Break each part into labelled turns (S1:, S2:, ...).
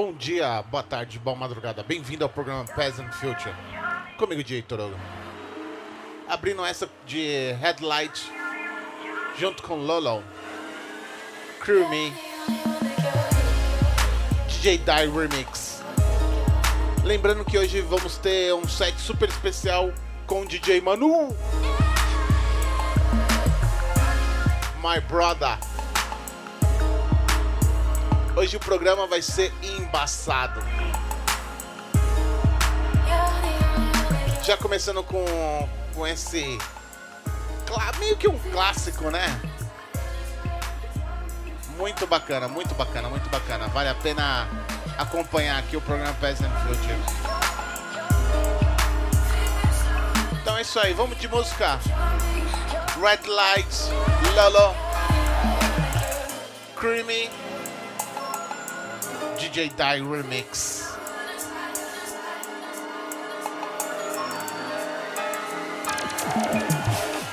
S1: bom dia, boa tarde, boa madrugada. Bem-vindo ao programa Peasant Future. Comigo, DJ Torogo. Abrindo essa de Headlight, junto com Lolo, Crew Me, DJ Die Remix. Lembrando que hoje vamos ter um set super especial com o DJ Manu. My brother. Hoje o programa vai ser embaçado. Já começando com, com esse. Meio que um clássico, né? Muito bacana, muito bacana, muito bacana. Vale a pena acompanhar aqui o programa Peasant Future. Então é isso aí, vamos de música. Red Lights, Lolo, Creamy, DJ Die Remix.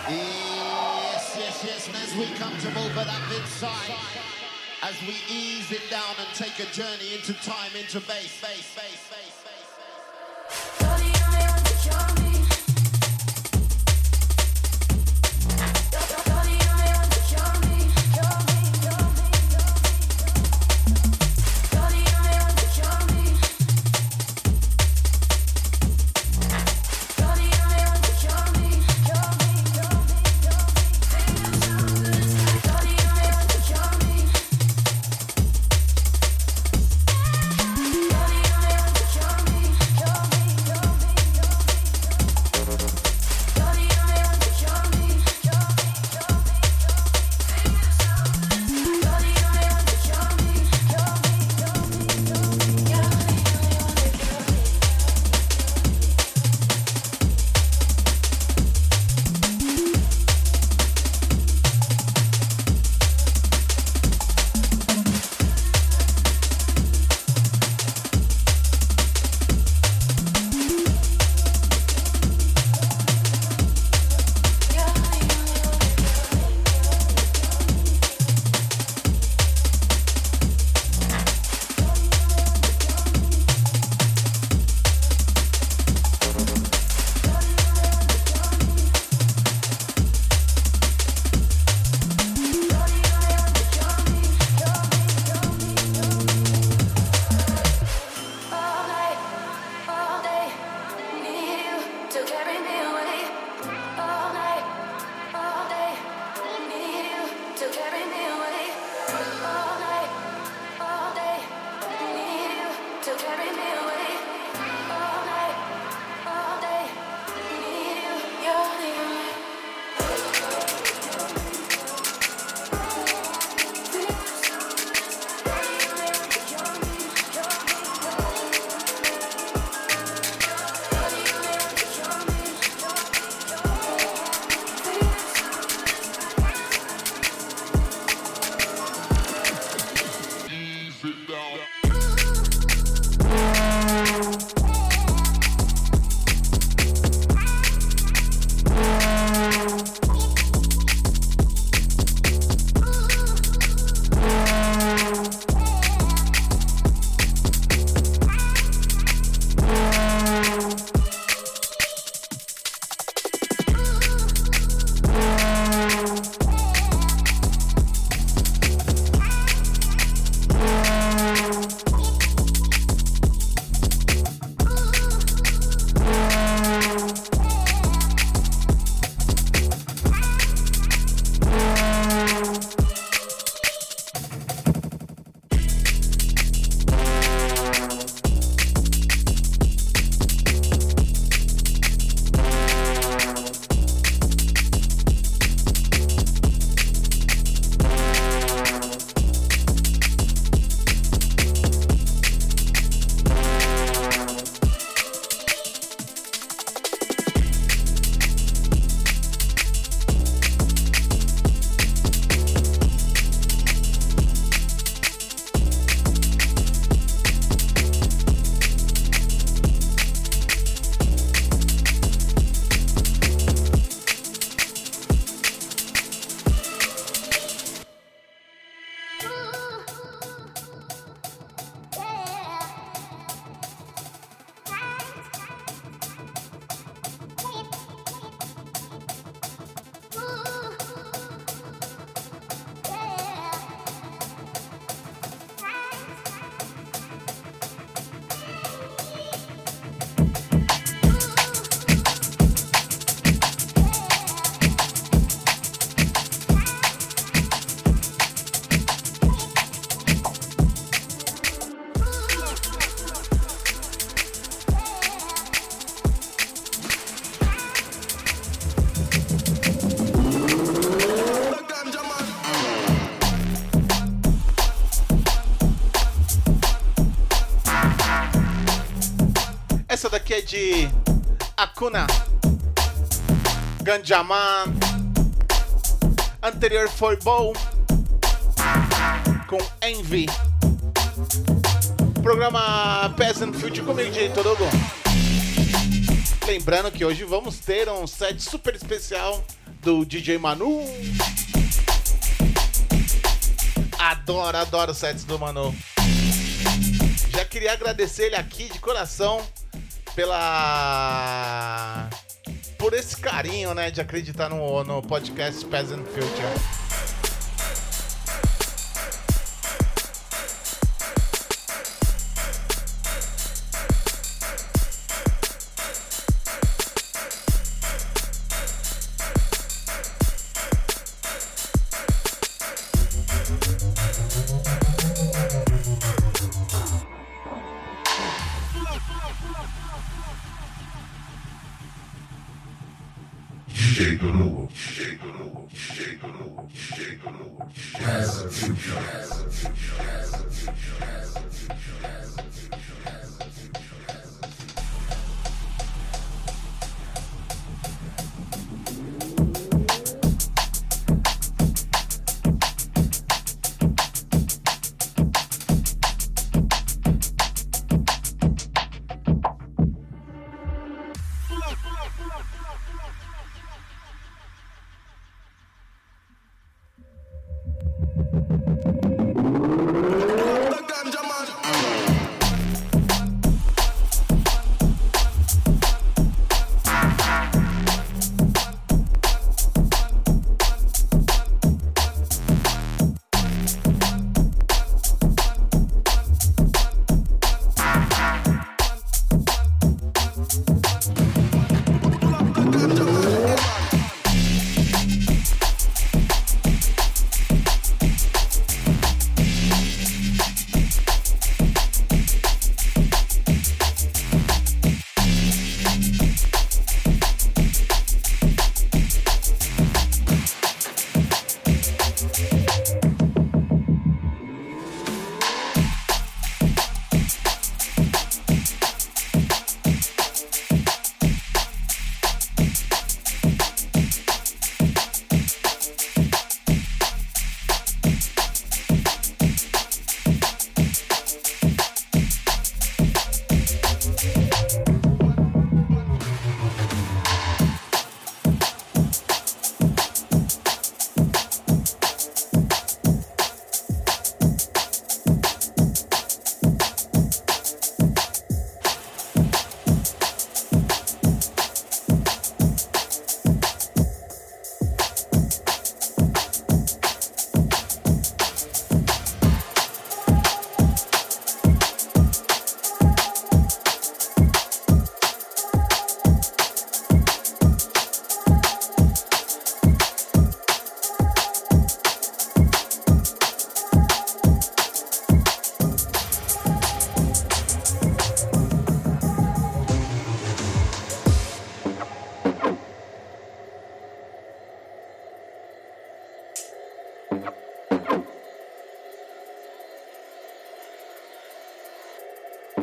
S2: Yes, yes, yes, and as we come to move it up inside, as we ease it down and take a journey into time, into bass, bass, bass, bass.
S1: De Akuna, Ganjaman. Anterior foi Bow com Envy. Programa Peasant Future comigo, diretor Hugo. Lembrando que hoje vamos ter um set super especial do DJ Manu. Adoro, adoro sets do Manu. Já queria agradecer ele aqui de coração pela por esse carinho, né, de acreditar no, no podcast Peasant Future.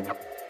S1: Bye.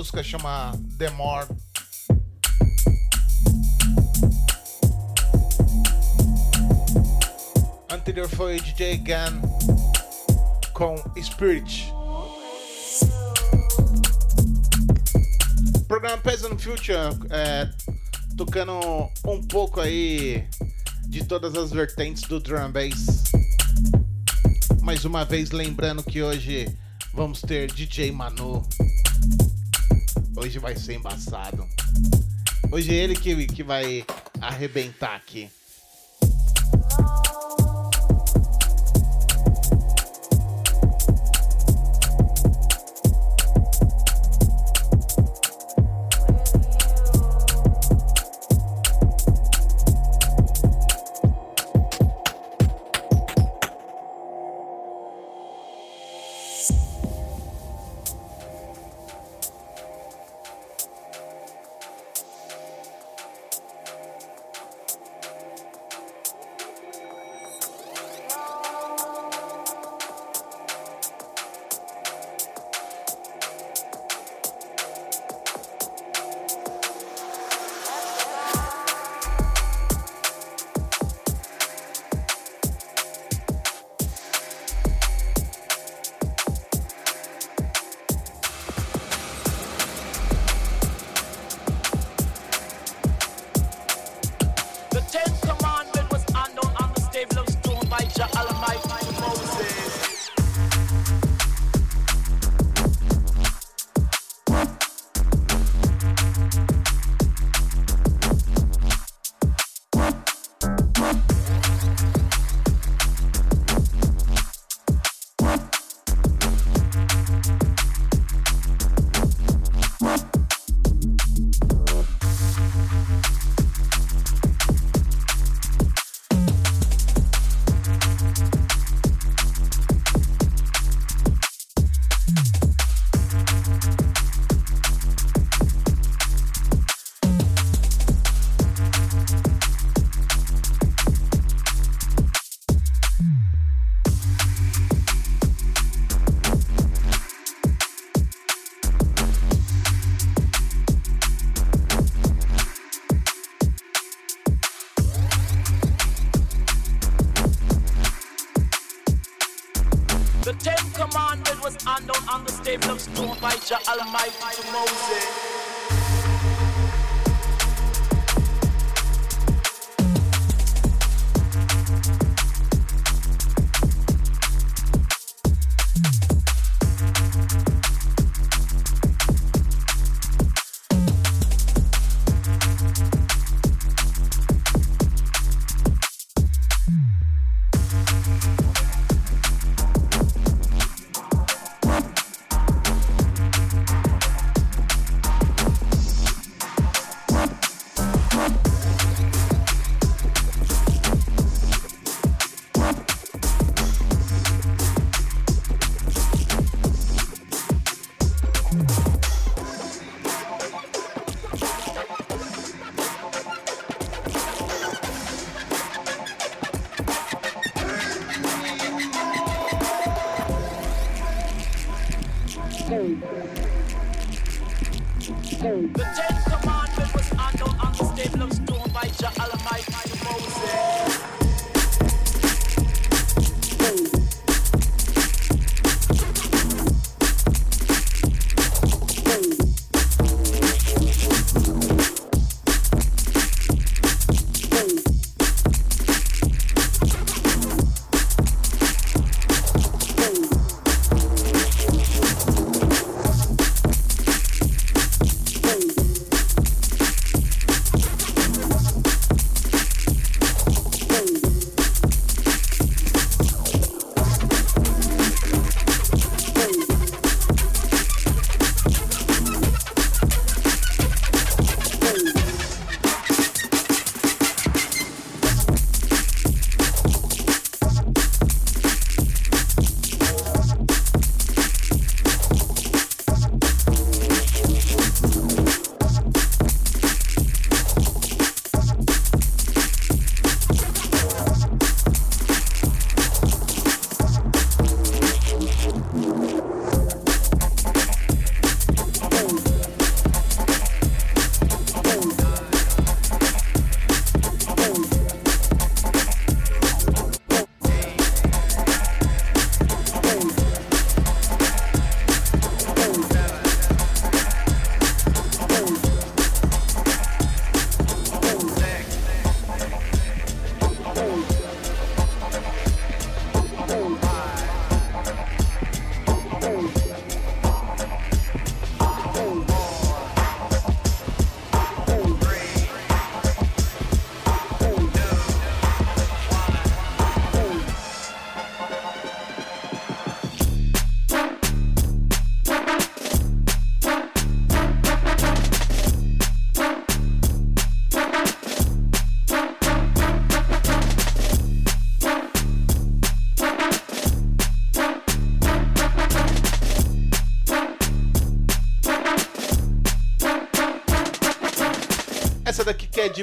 S1: Música chama The More. Anterior foi DJ Gan com Spirit. Programa Peasant Future é, tocando um pouco aí de todas as vertentes do drum bass. Mais uma vez lembrando que hoje vamos ter DJ Manu. Hoje vai ser embaçado. Hoje é ele que, que vai arrebentar aqui.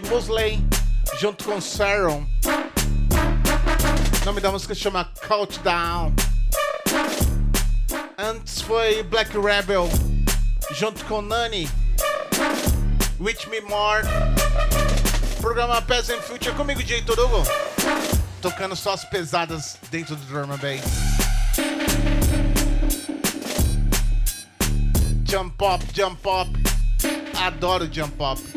S1: Musley, junto com Sharon. O nome da música chama Countdown. Antes foi Black Rebel, junto com Nani. With Me More. Programa Peasant Future comigo, Jay Hugo. Tocando só as pesadas dentro do drum and bass. Jump Pop, Jump Pop. Adoro Jump Pop.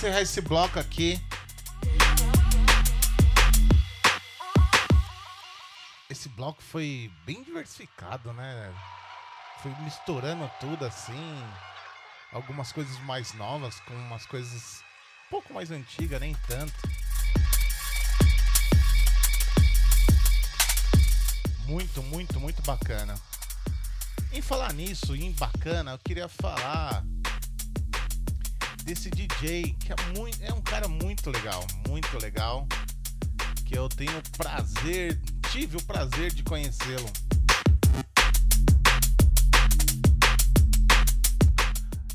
S1: Encerrar esse bloco aqui. Esse bloco foi bem diversificado, né? Foi misturando tudo assim. Algumas coisas mais novas com umas coisas um pouco mais antigas, nem tanto. Muito, muito, muito bacana. Em falar nisso, em bacana, eu queria falar desse DJ que é, muito, é um cara muito legal, muito legal, que eu tenho o prazer, tive o prazer de conhecê-lo.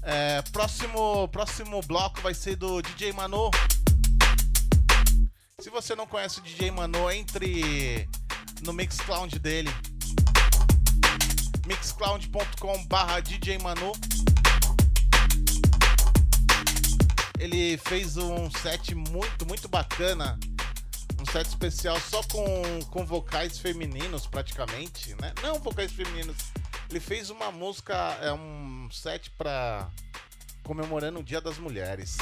S1: É, próximo, próximo bloco vai ser do DJ Mano. Se você não conhece o DJ Mano, entre no Mixcloud dele. mixcloud.com barra DJ Manu. Ele fez um set muito, muito bacana. Um set especial só com, com vocais femininos, praticamente, né? Não vocais femininos. Ele fez uma música, é um set pra comemorando o Dia das Mulheres.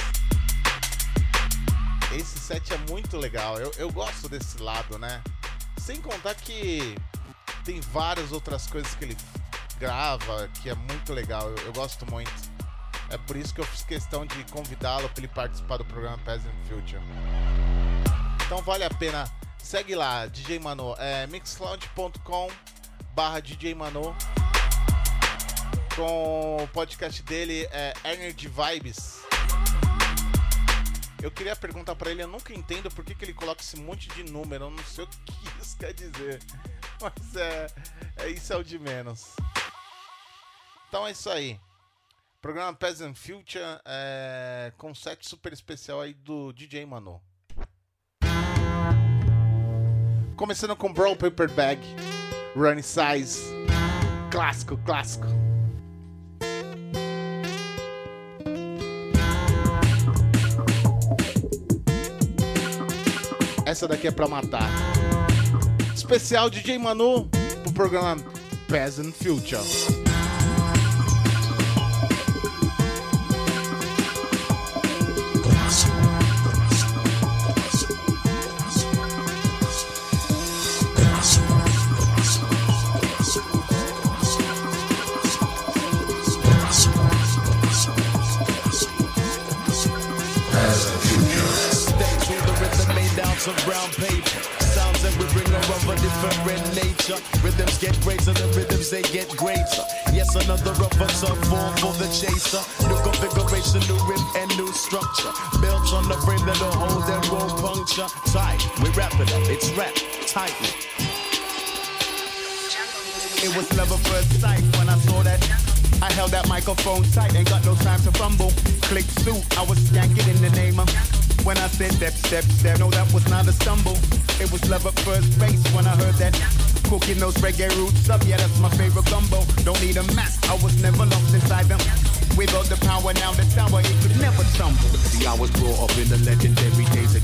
S1: Esse set é muito legal. Eu, eu gosto desse lado, né? Sem contar que tem várias outras coisas que ele grava que é muito legal. Eu, eu gosto muito. É por isso que eu fiz questão de convidá-lo para ele participar do programa Peasant Future. Então vale a pena. Segue lá, DJ Mano. É mixcloud.com barra DJ Mano. Com o podcast dele é Energy Vibes. Eu queria perguntar pra ele, eu nunca entendo por que, que ele coloca esse monte de número, eu não sei o que isso quer dizer. Mas é, é isso é o de menos. Então é isso aí. Programa Peasant Future é, com set super especial aí do DJ Mano. Começando com Brown Paper Bag, Run Size. Clássico, clássico. Essa daqui é pra matar. Especial DJ Manu pro programa Peasant Future.
S3: On brown paper. Sounds that we bring are of a different nature. Rhythms get greater, the rhythms they get greater. Yes, another of us are form for the chaser. New configuration, new rhythm and new structure. Built on the frame that'll hold and won't puncture. Tight, we wrap it up, it's wrapped tightly. It was at first sight when I saw that. I held that microphone tight, ain't got no time to fumble. Click suit, I was skanking in the name of. When I said step, step, step, no, that was not a stumble. It was love at first base when I heard that. Cooking those reggae roots up, yeah, that's my favorite gumbo. Don't need a mask, I was never lost inside them. Without the power, now the tower, it could never tumble.
S4: See, I was brought up in the legendary days of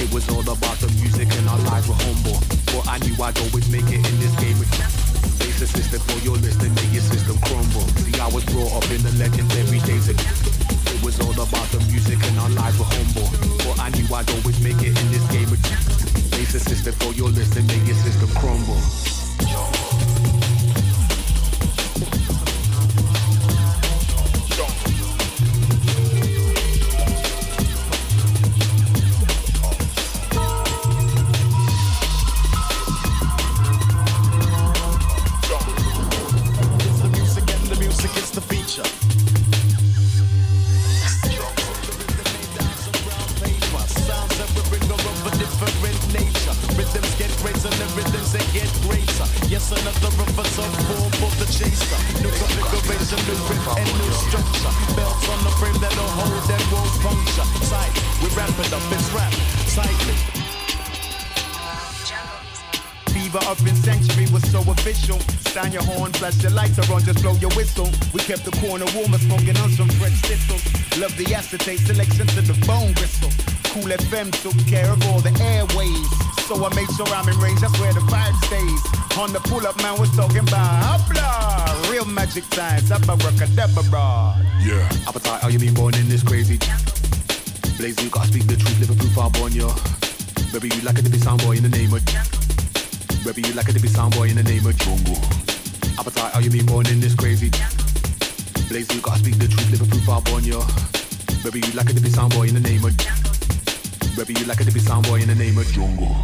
S4: It was all about the music and our lives were humble. But I knew I'd always make it in this game. Face the system for your list and make your system crumble. See, I was brought up in the legendary days of was all about the music and our lives were humble. But I knew I'd always make it in this game. Face the system for your list and make your system crumble.
S3: FM took care of all the airways. So I made sure I'm in range, that's where the vibe stays. On the pull up, man, we're talking about hopla. Real magic times, abracadabra.
S4: Yeah. Appetite, how you been born in this crazy? Blaze, you gotta speak the truth, live a proof I'm born, yo. Baby, you like it to be sound boy in the name of. Maybe you like it to be sound boy in the name of jungle. Appetite, how you been born in this crazy? Blaze, you gotta speak the truth, live a proof I'm born, yo. Baby, you like it to be sound boy in the name of. Maybe you like to be sound boy in the name of jungle.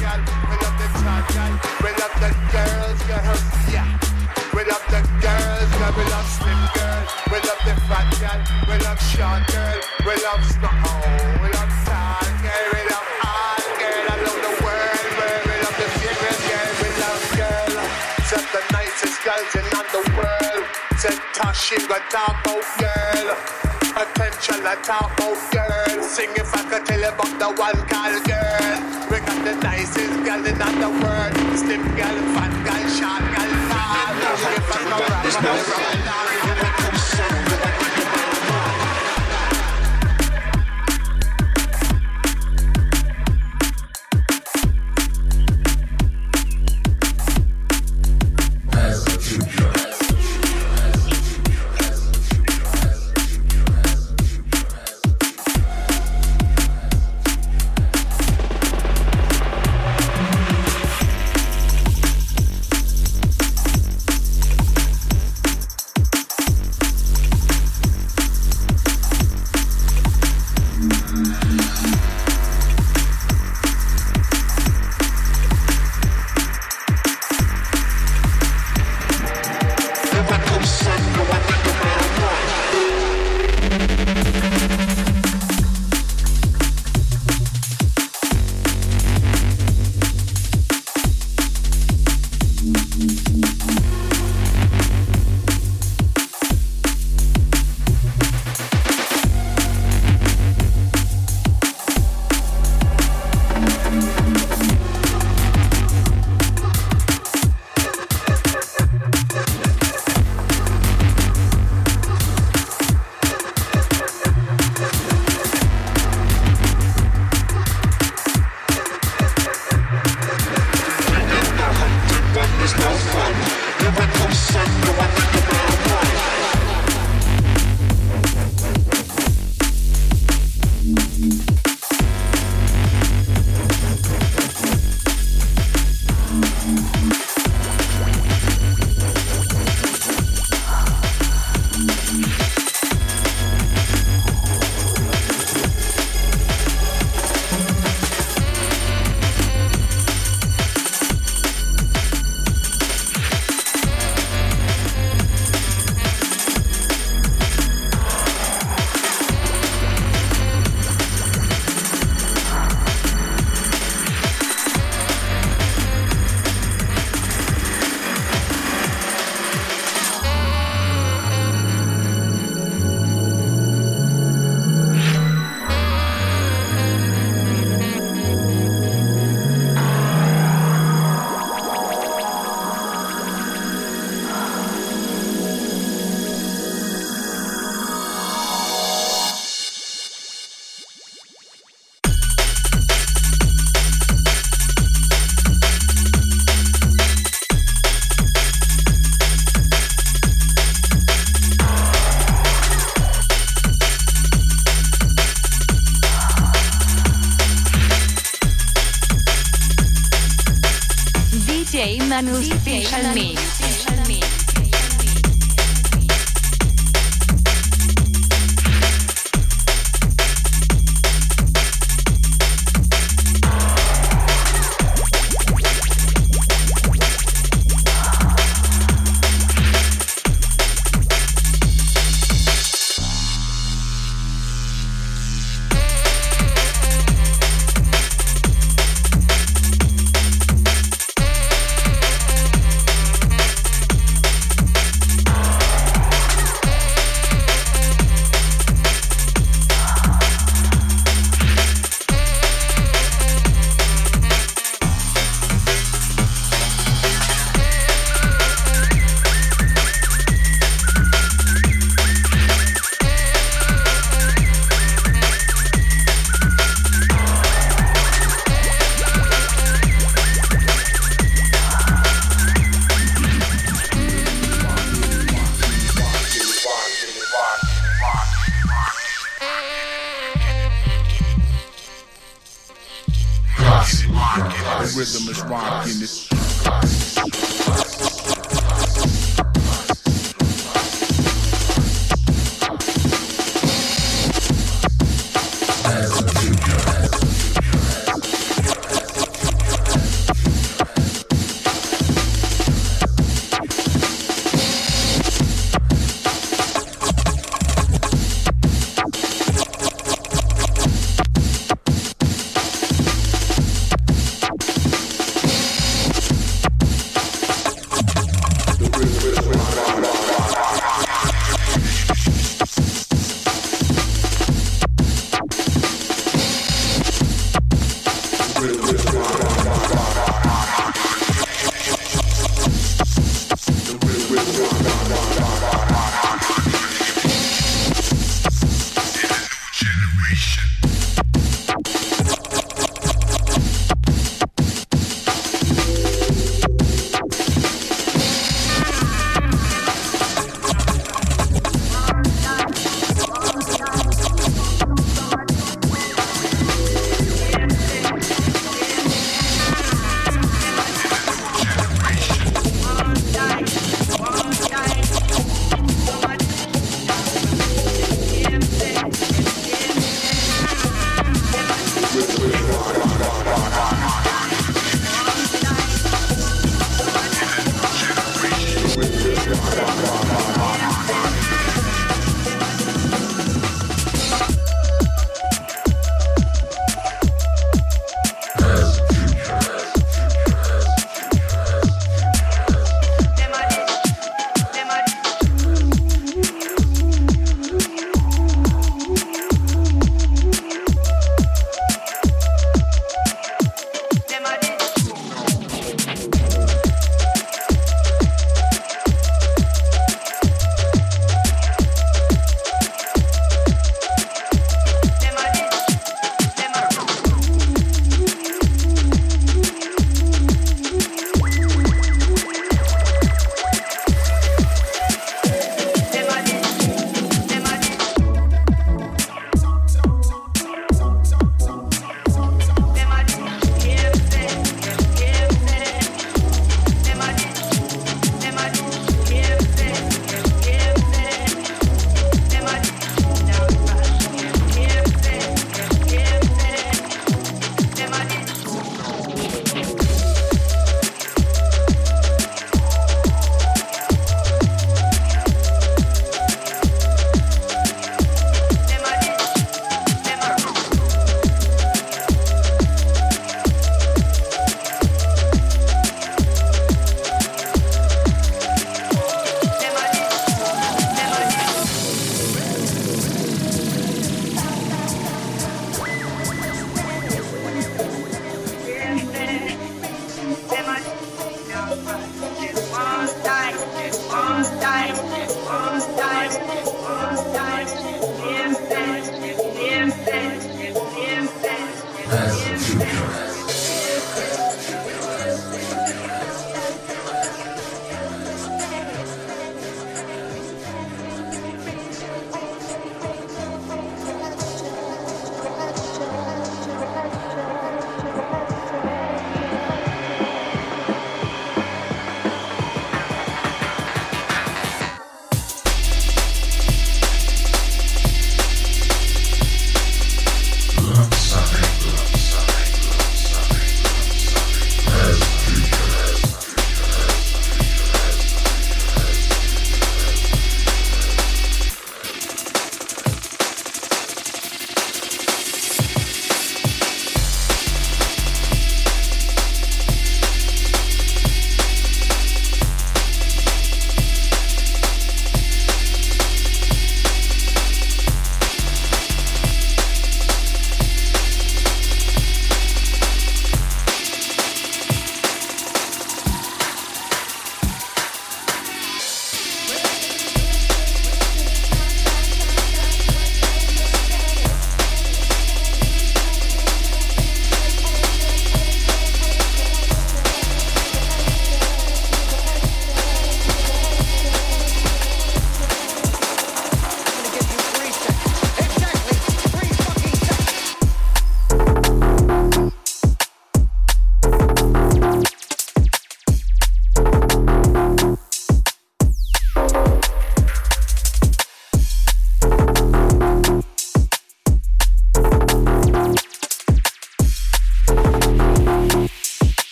S5: We love the tall girl, we love the short girl,
S6: we
S5: love snow, we love tall we love all girl, I love the world, we love the favorite girl, we love girl. Said the nicest girls in the world. Said Tashi got talk about girl. Attention, I talk about girl. Sing if I could tell you about the one called girl. We got the nicest girl in the world. Slim girl, fat girl, short girl, tall. If I could rap about
S7: DJ Manu Special Mix.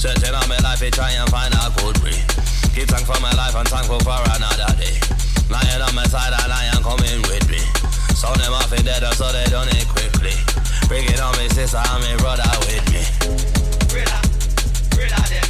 S8: Searching on my life, I try and find a good way. Keep thank for my life and thankful for another day. Lying on my side, a lion coming with me. So them off in dead, so they done it quickly. Bring it on me sister and my brother with me. Brother, brother,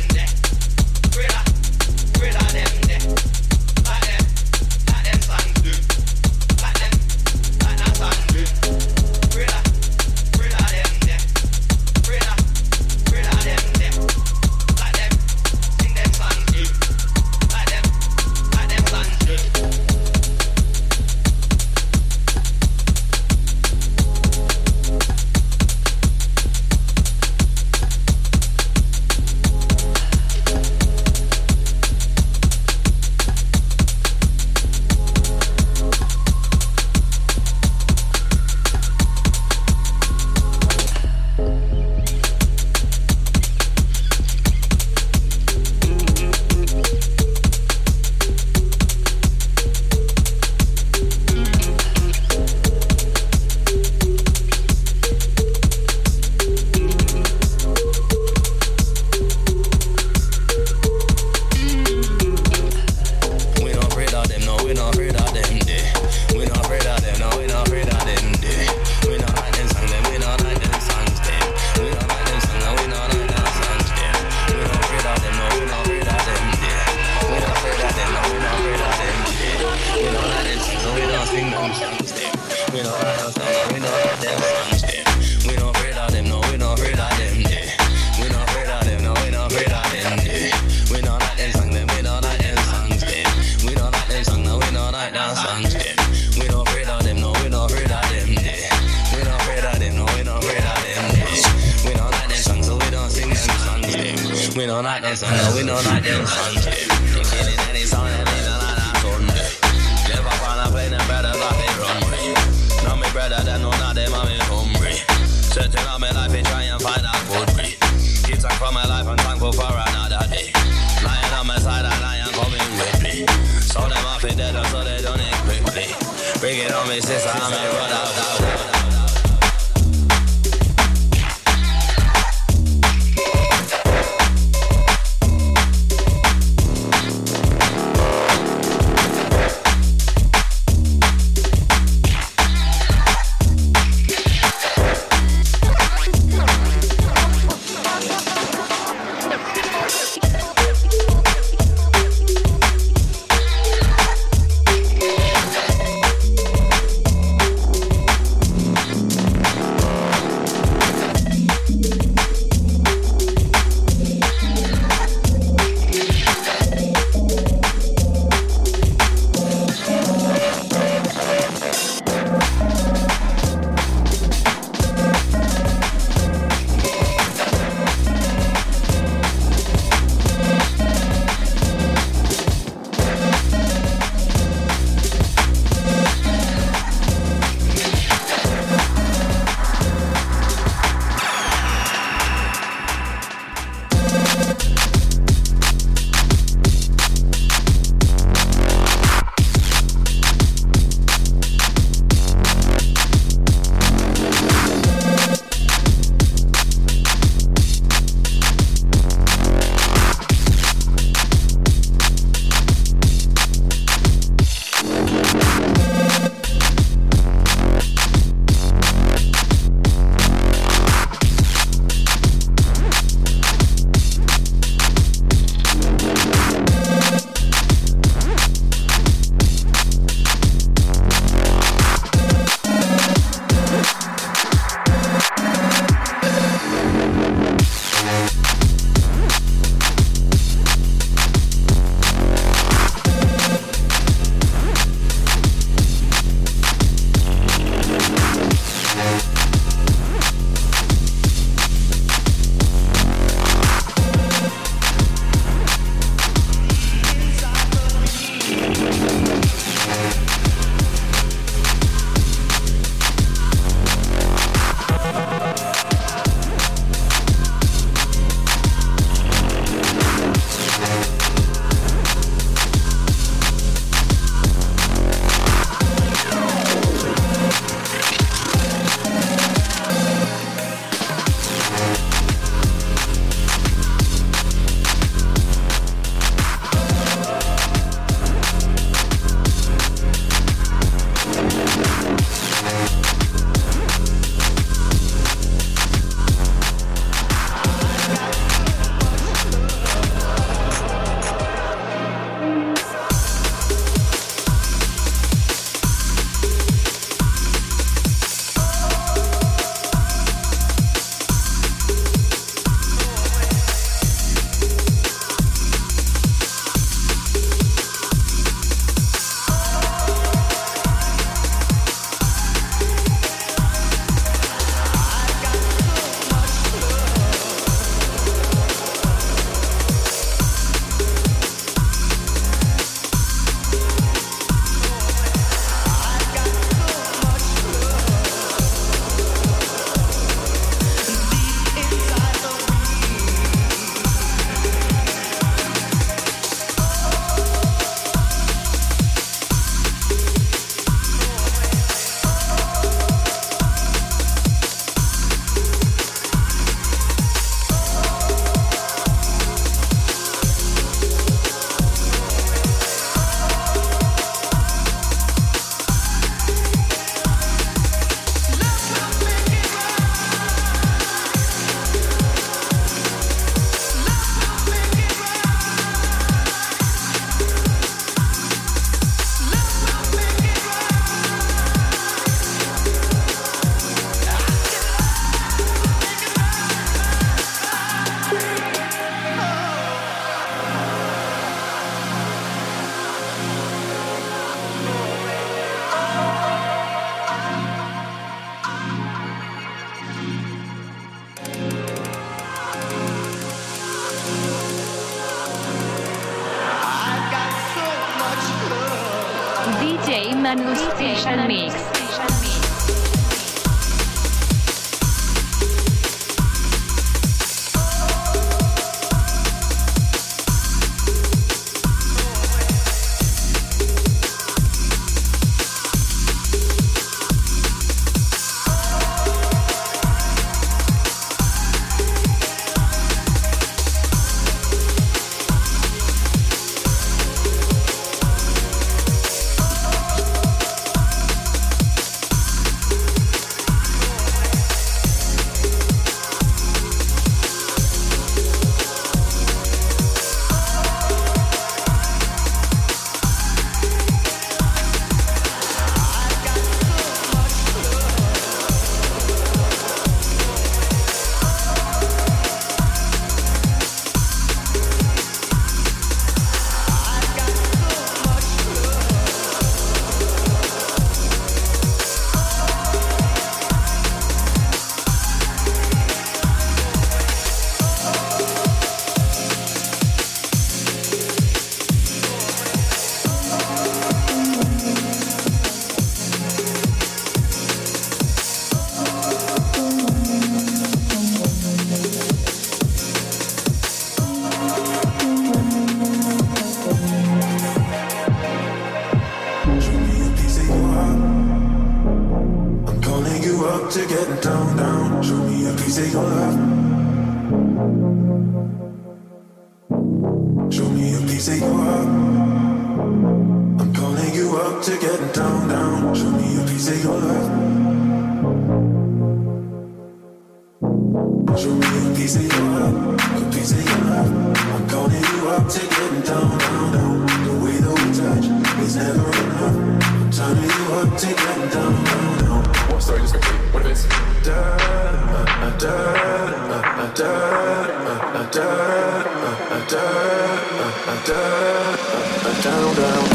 S9: down down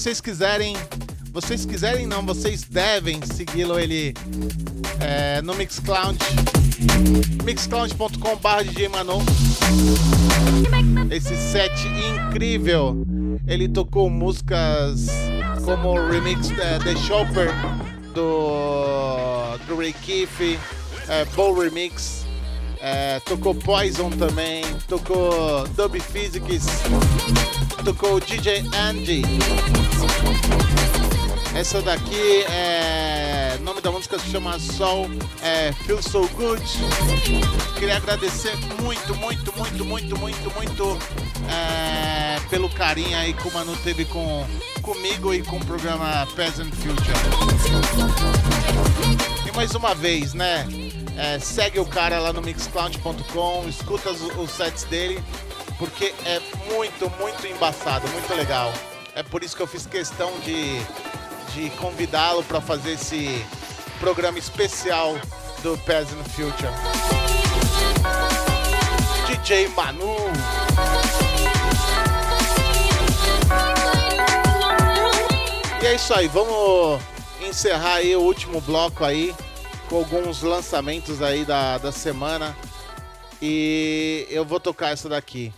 S10: vocês quiserem, vocês quiserem não, vocês devem segui-lo ele é, no Mixcloud, mixcloud.com.br DJ Manu. Esse set incrível, ele tocou músicas como o remix é, The Shopper do, do Ray Keefe, é, Bow Remix, é, tocou Poison também, tocou Dub Physics, tocou DJ Andy. Essa daqui é. O nome da música se chama Soul é Feel So Good. Queria agradecer muito, muito, muito, muito, muito, muito é, pelo carinho aí que o Manu teve com, comigo e com o programa Peasant Future. E mais uma vez, né? É, segue o cara lá no mixcloud.com, escuta os, os sets dele, porque é muito, muito embaçado, muito legal. É por isso que eu fiz questão de, de convidá-lo para fazer esse programa especial do Peasant Future. DJ Manu. E é isso aí, vamos encerrar aí o último bloco aí com alguns lançamentos aí da, da semana. E eu vou tocar essa daqui.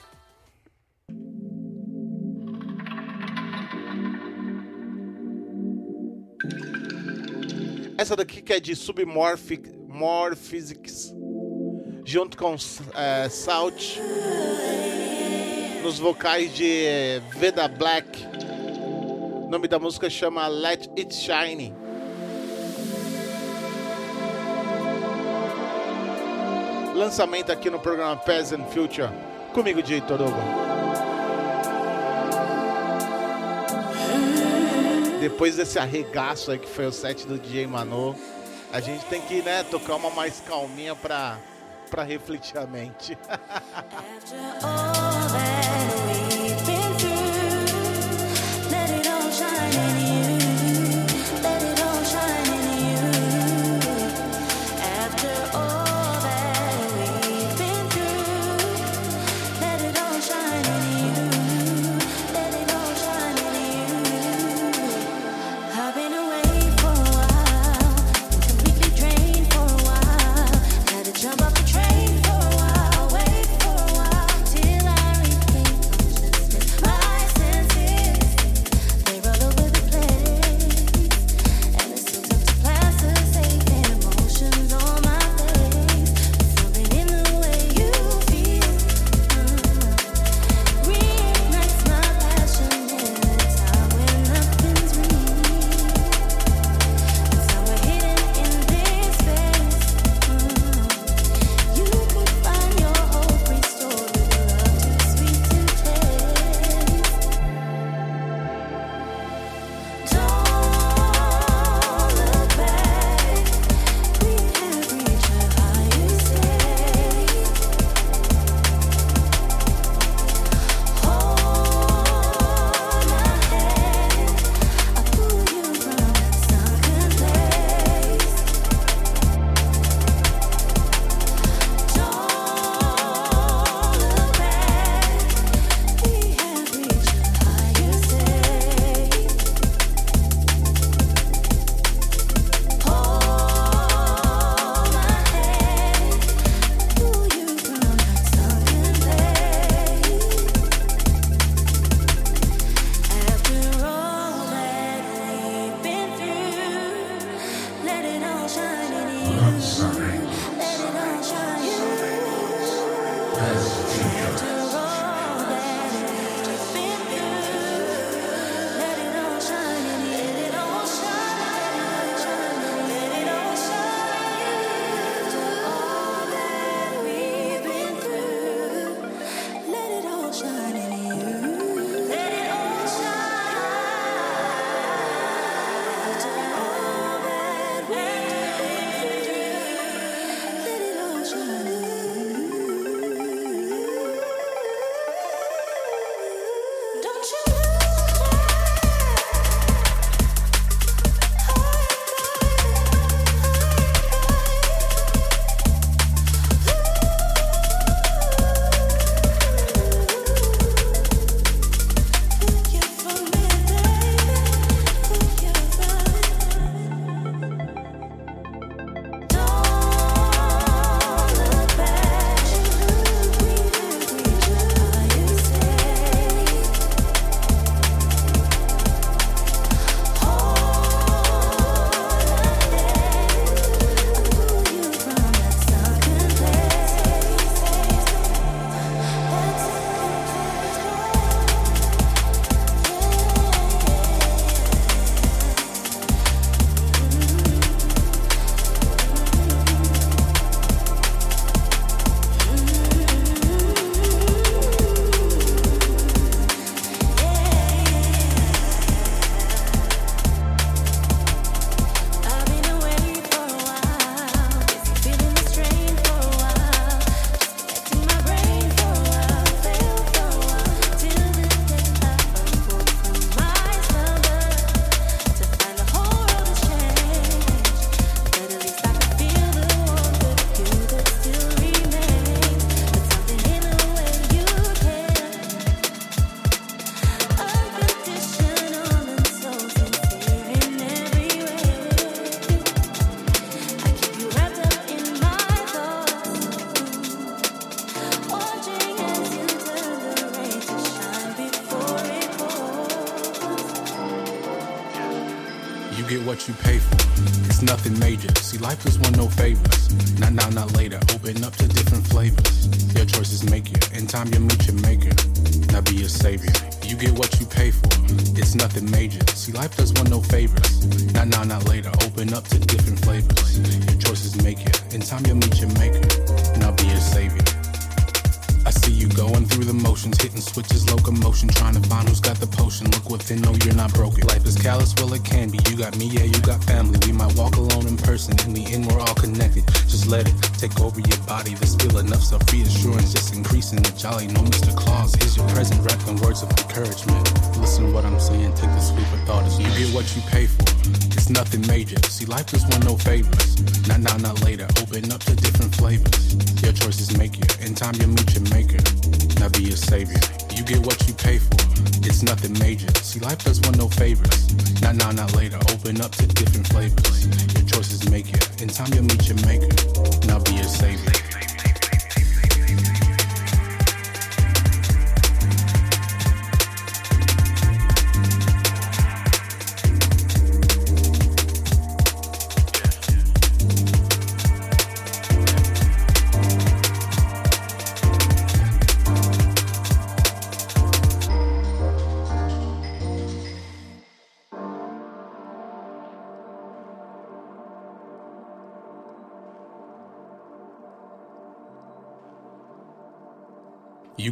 S10: Essa daqui que é de Submorphic Morphysics, junto com é, Salt, nos vocais de Veda Black. O nome da música chama Let It Shine. Lançamento aqui no programa Peasant Future, comigo, DJ Torugo. Depois desse arregaço aí que foi o set do DJ Manu, a gente tem que, né, tocar uma mais calminha pra, pra refletir a mente.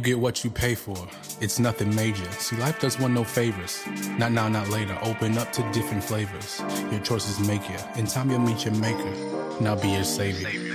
S11: You
S12: get what you pay for. It's nothing major. See, life does one no favors. Not now, not later. Open up to different flavors. Your choices make you. In time, you'll meet your maker. Now be your savior. savior.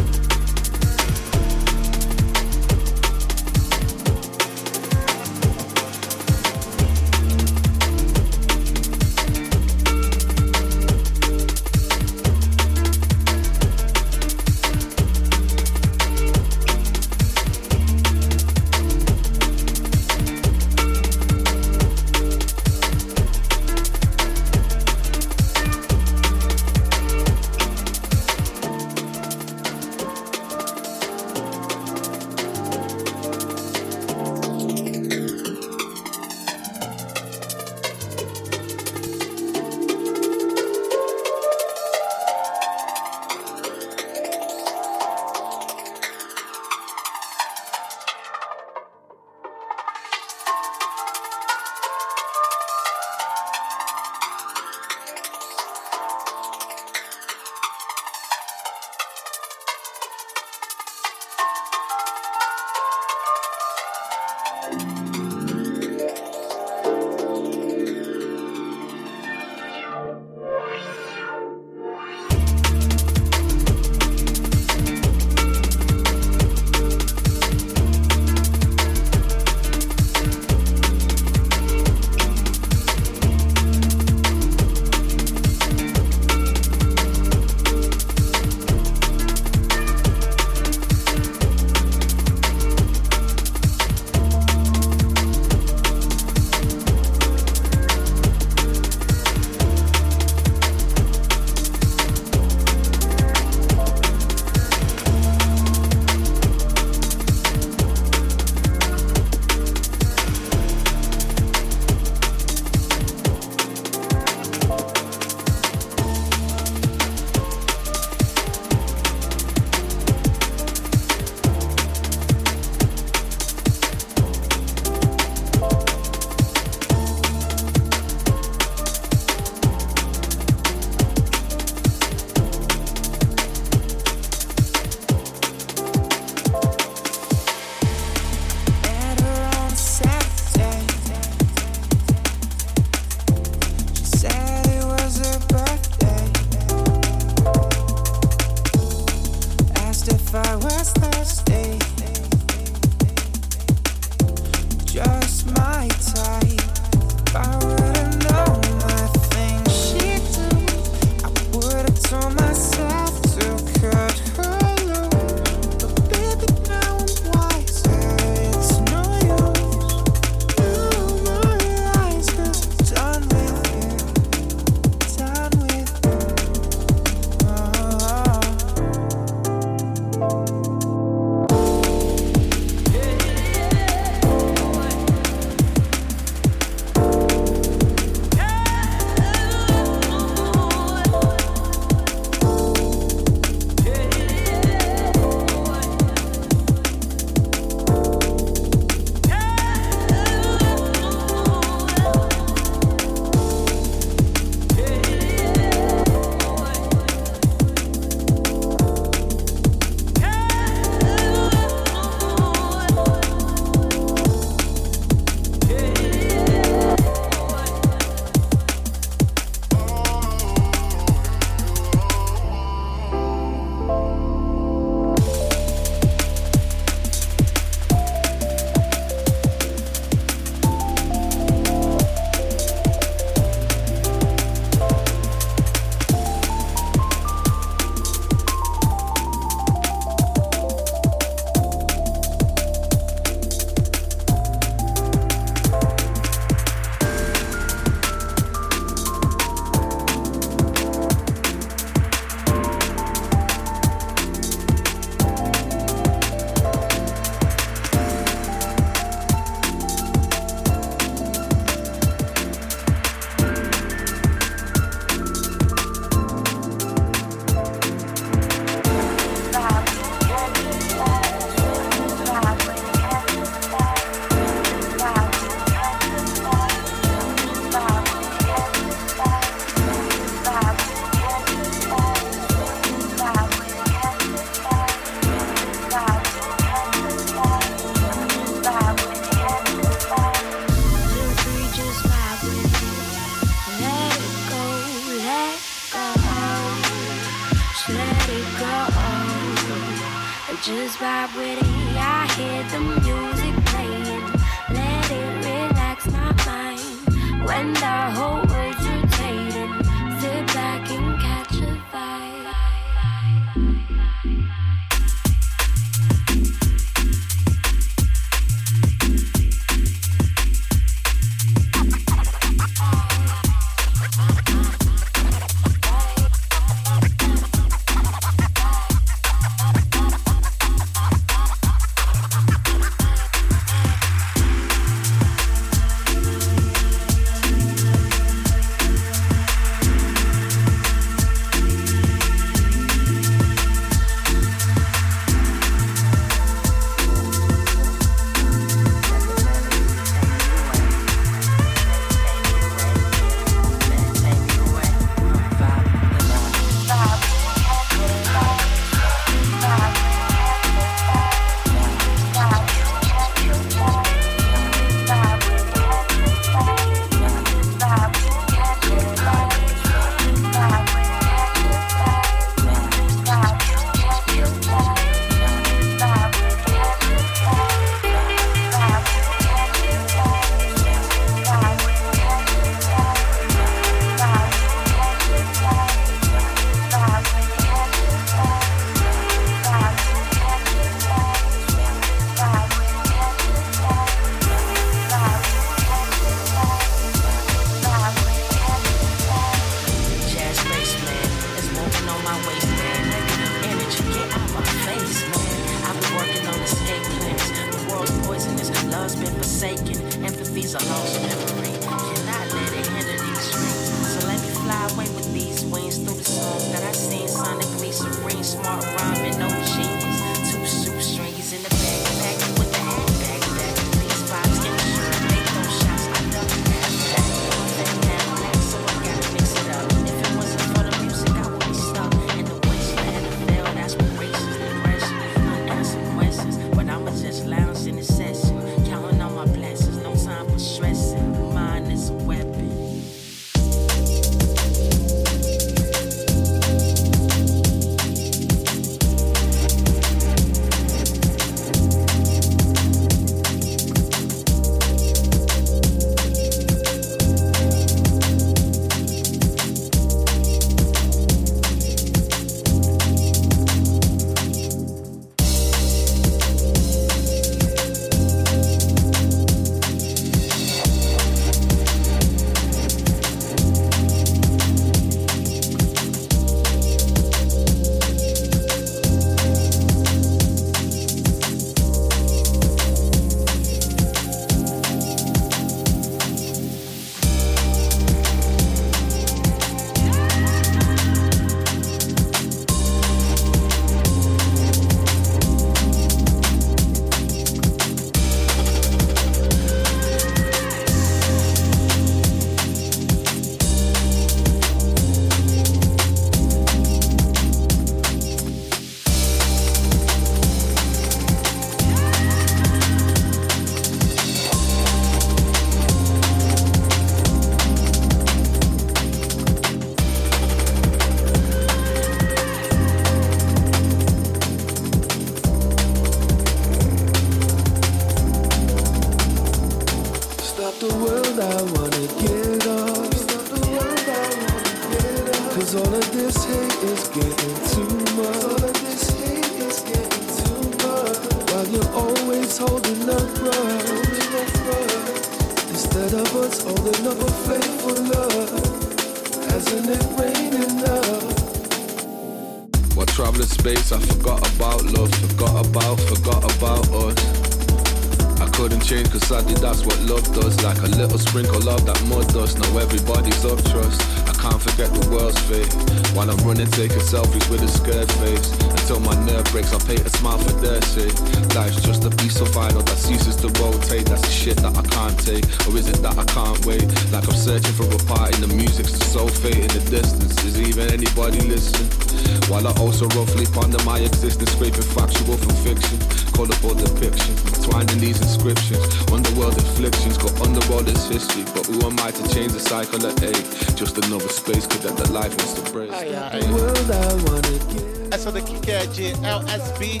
S1: LSB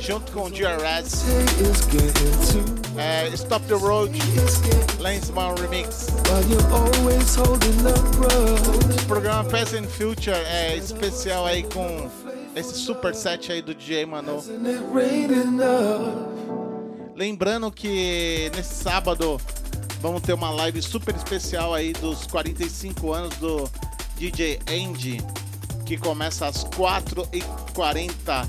S1: junto com
S13: getting too
S1: É, Stop the Road, Lensman Remix. O programa Past and Future é especial aí com esse super set aí do DJ Manu. Lembrando que nesse sábado vamos ter uma live super especial aí dos 45 anos do DJ Andy, que começa às 4h40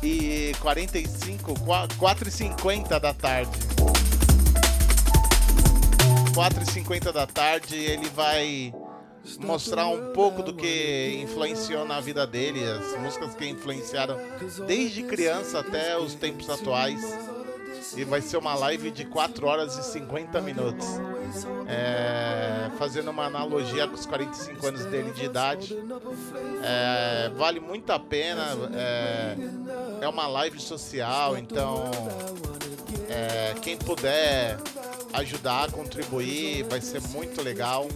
S1: e 45, 4h50 da tarde. 4h50 da tarde ele vai mostrar um pouco do que influenciou na vida dele, as músicas que influenciaram desde criança até os tempos atuais. E vai ser uma live de 4 horas e 50 minutos. É, fazendo uma analogia com os 45 anos dele de idade. É, vale muito a pena. É, é uma live social, então é, quem puder ajudar, contribuir, vai ser muito legal.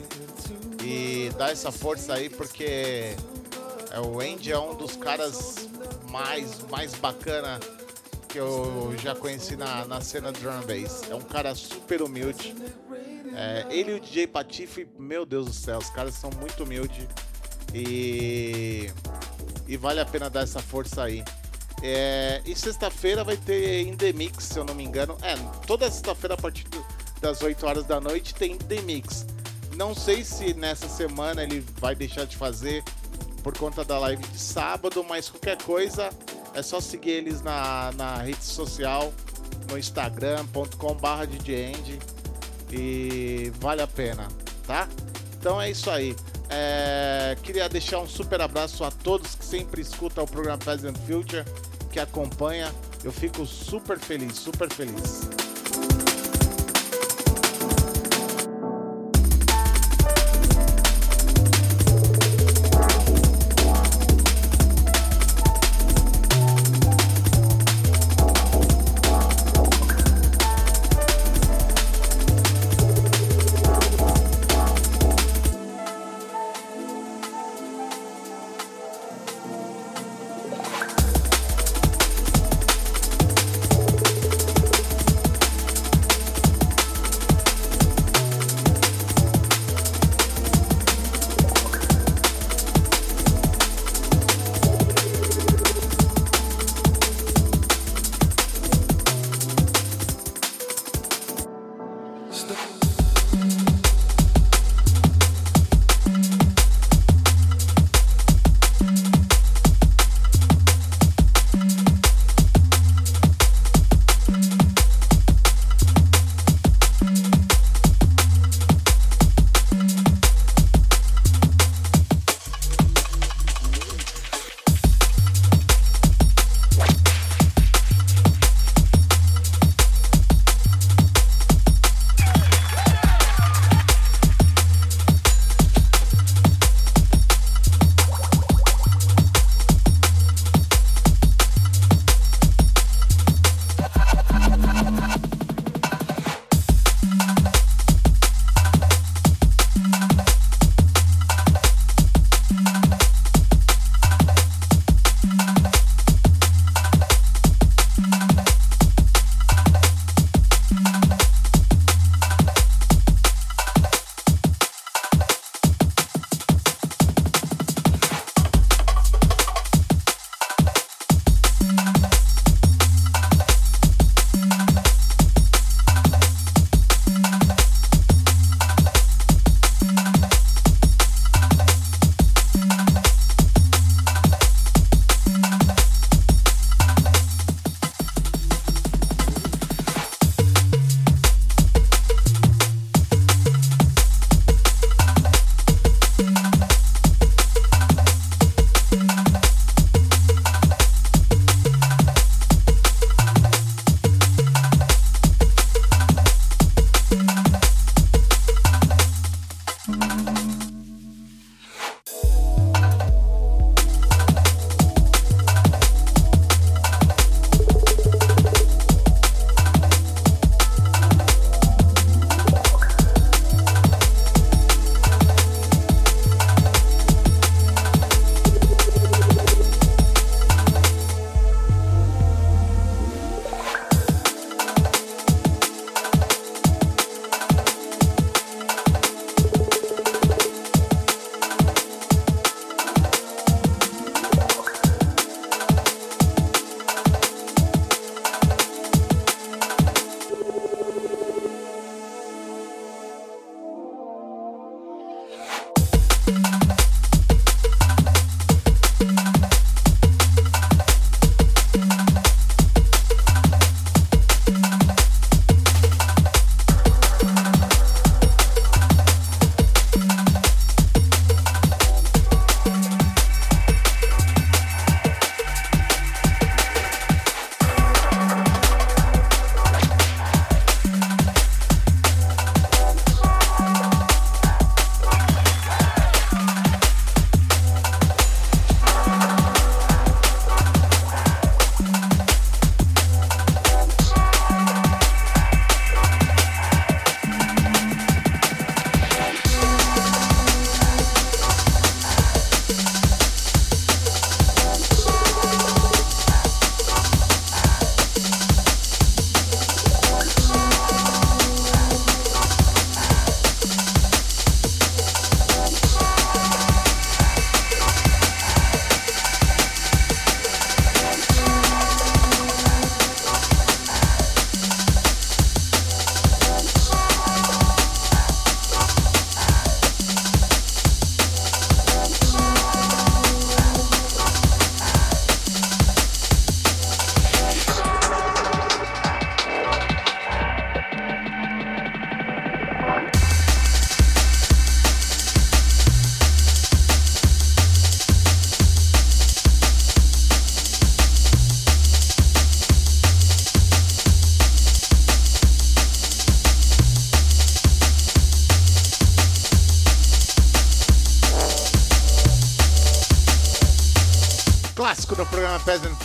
S1: E dar essa força aí, porque é, o Andy é um dos caras mais, mais bacana que eu já conheci na, na cena drum bass. É um cara super humilde. É, ele e o DJ Patife, meu Deus do céu, os caras são muito humildes. E, e vale a pena dar essa força aí. É, e sexta-feira vai ter In The Mix, se eu não me engano. É, toda sexta-feira a partir das 8 horas da noite tem In The Mix. Não sei se nessa semana ele vai deixar de fazer por conta da live de sábado, mas qualquer coisa é só seguir eles na, na rede social, no instagram.com.br e vale a pena, tá? Então é isso aí. É, queria deixar um super abraço a todos que sempre escutam o programa Present Future, que acompanha. Eu fico super feliz, super feliz.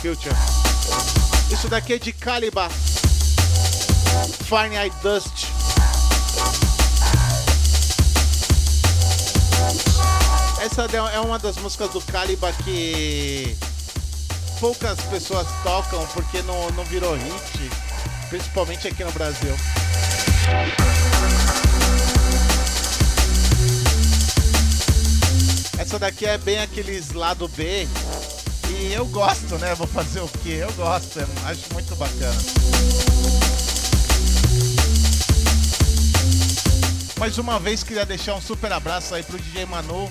S1: Future. Isso daqui é de Caliba. Fine Eye Dust. Essa é uma das músicas do Caliba que poucas pessoas tocam porque não, não virou hit, principalmente aqui no Brasil. Essa daqui é bem aqueles lado B. Eu gosto, né? Vou fazer o quê? Eu gosto, eu acho muito bacana. Mais uma vez queria deixar um super abraço aí pro DJ Manu.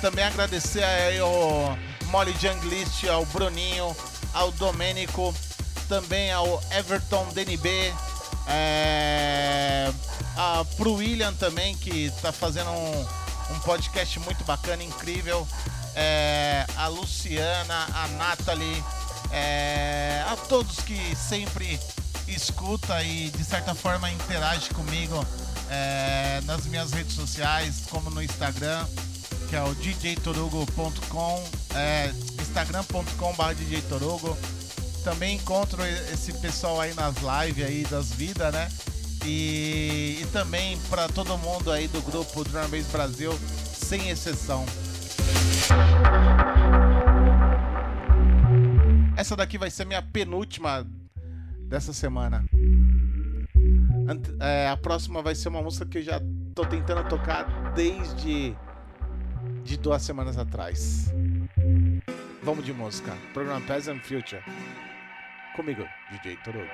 S1: Também agradecer aí ao Molly Junglist, ao Bruninho, ao Domênico, também ao Everton DNB, é, a, pro William também, que tá fazendo um, um podcast muito bacana, incrível. É, a Luciana, a Nathalie, é, a todos que sempre escuta e de certa forma interage comigo é, nas minhas redes sociais, como no Instagram, que é o djtorugo.com, é, instagram.com.br djtorugo. Também encontro esse pessoal aí nas lives aí das vidas, né? E, e também para todo mundo aí do grupo Drum Bass Brasil, sem exceção. Essa daqui vai ser minha penúltima dessa semana. Ant- é, a próxima vai ser uma música que eu já tô tentando tocar desde de duas semanas atrás. Vamos de música. Programa Peasant Future. Comigo, DJ Torugo.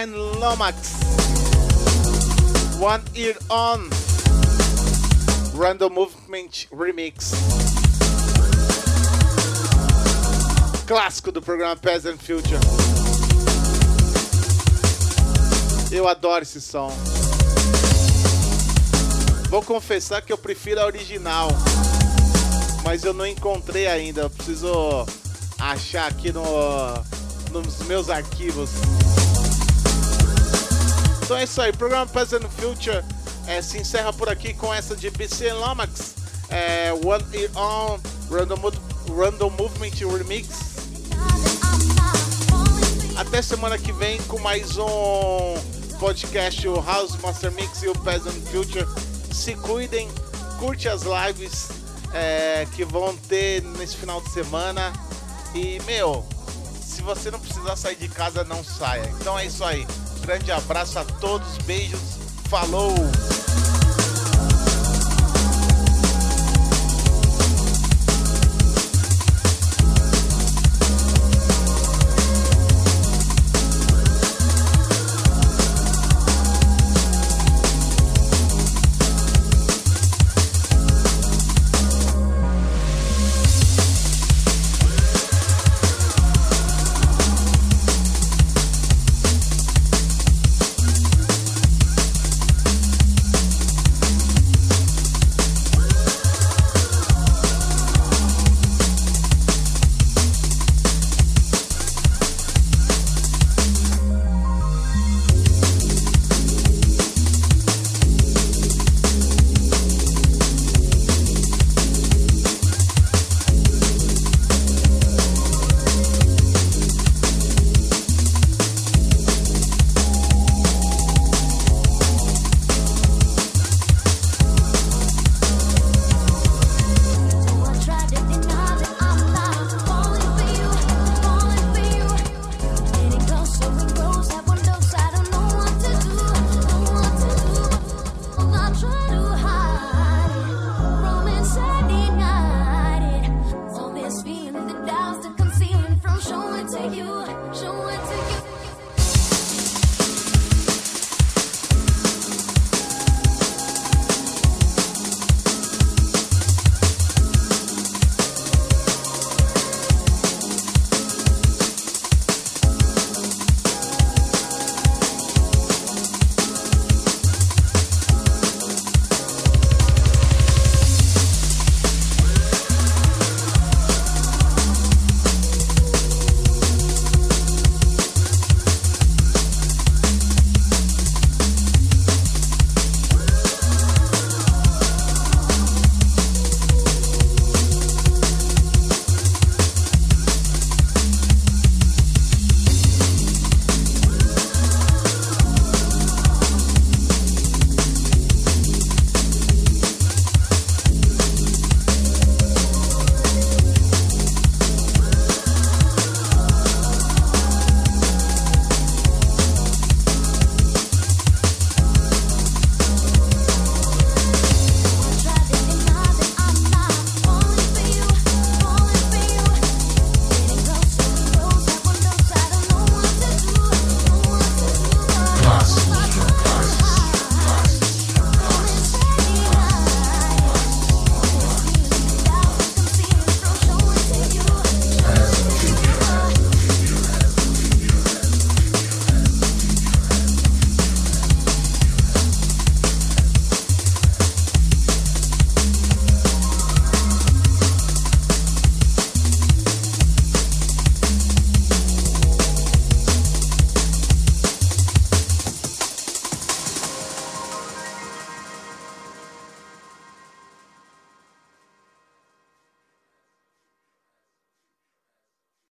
S1: And Lomax. One Ear On. Random Movement Remix. Clássico do programa Peasant Future. Eu adoro esse som. Vou confessar que eu prefiro a original. Mas eu não encontrei ainda. Eu preciso achar aqui no, nos meus arquivos. Então é isso aí. Programa Peasant Future é, se encerra por aqui com essa de BC Lomax, é, One It On Random, Random Movement Remix. Até semana que vem com mais um podcast, o House Master Mix e o Peasant Future. Se cuidem, curte as lives é, que vão ter nesse final de semana. E, meu, se você não precisar sair de casa, não saia. Então é isso aí. Grande abraço a todos, beijos, falou!